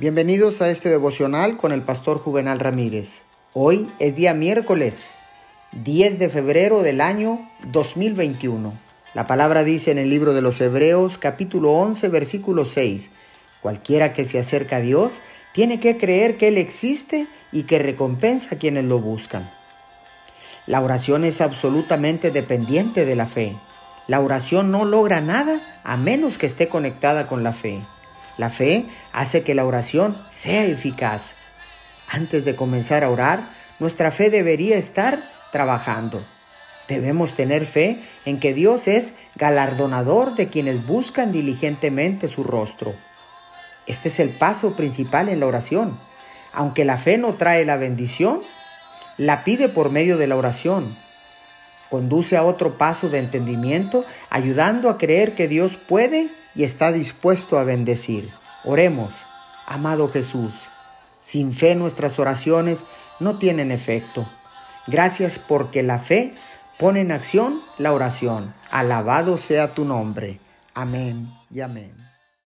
Bienvenidos a este devocional con el pastor Juvenal Ramírez. Hoy es día miércoles, 10 de febrero del año 2021. La palabra dice en el libro de los Hebreos capítulo 11 versículo 6, cualquiera que se acerca a Dios tiene que creer que Él existe y que recompensa a quienes lo buscan. La oración es absolutamente dependiente de la fe. La oración no logra nada a menos que esté conectada con la fe. La fe hace que la oración sea eficaz. Antes de comenzar a orar, nuestra fe debería estar trabajando. Debemos tener fe en que Dios es galardonador de quienes buscan diligentemente su rostro. Este es el paso principal en la oración. Aunque la fe no trae la bendición, la pide por medio de la oración. Conduce a otro paso de entendimiento, ayudando a creer que Dios puede y está dispuesto a bendecir. Oremos, amado Jesús. Sin fe nuestras oraciones no tienen efecto. Gracias porque la fe pone en acción la oración. Alabado sea tu nombre. Amén y amén.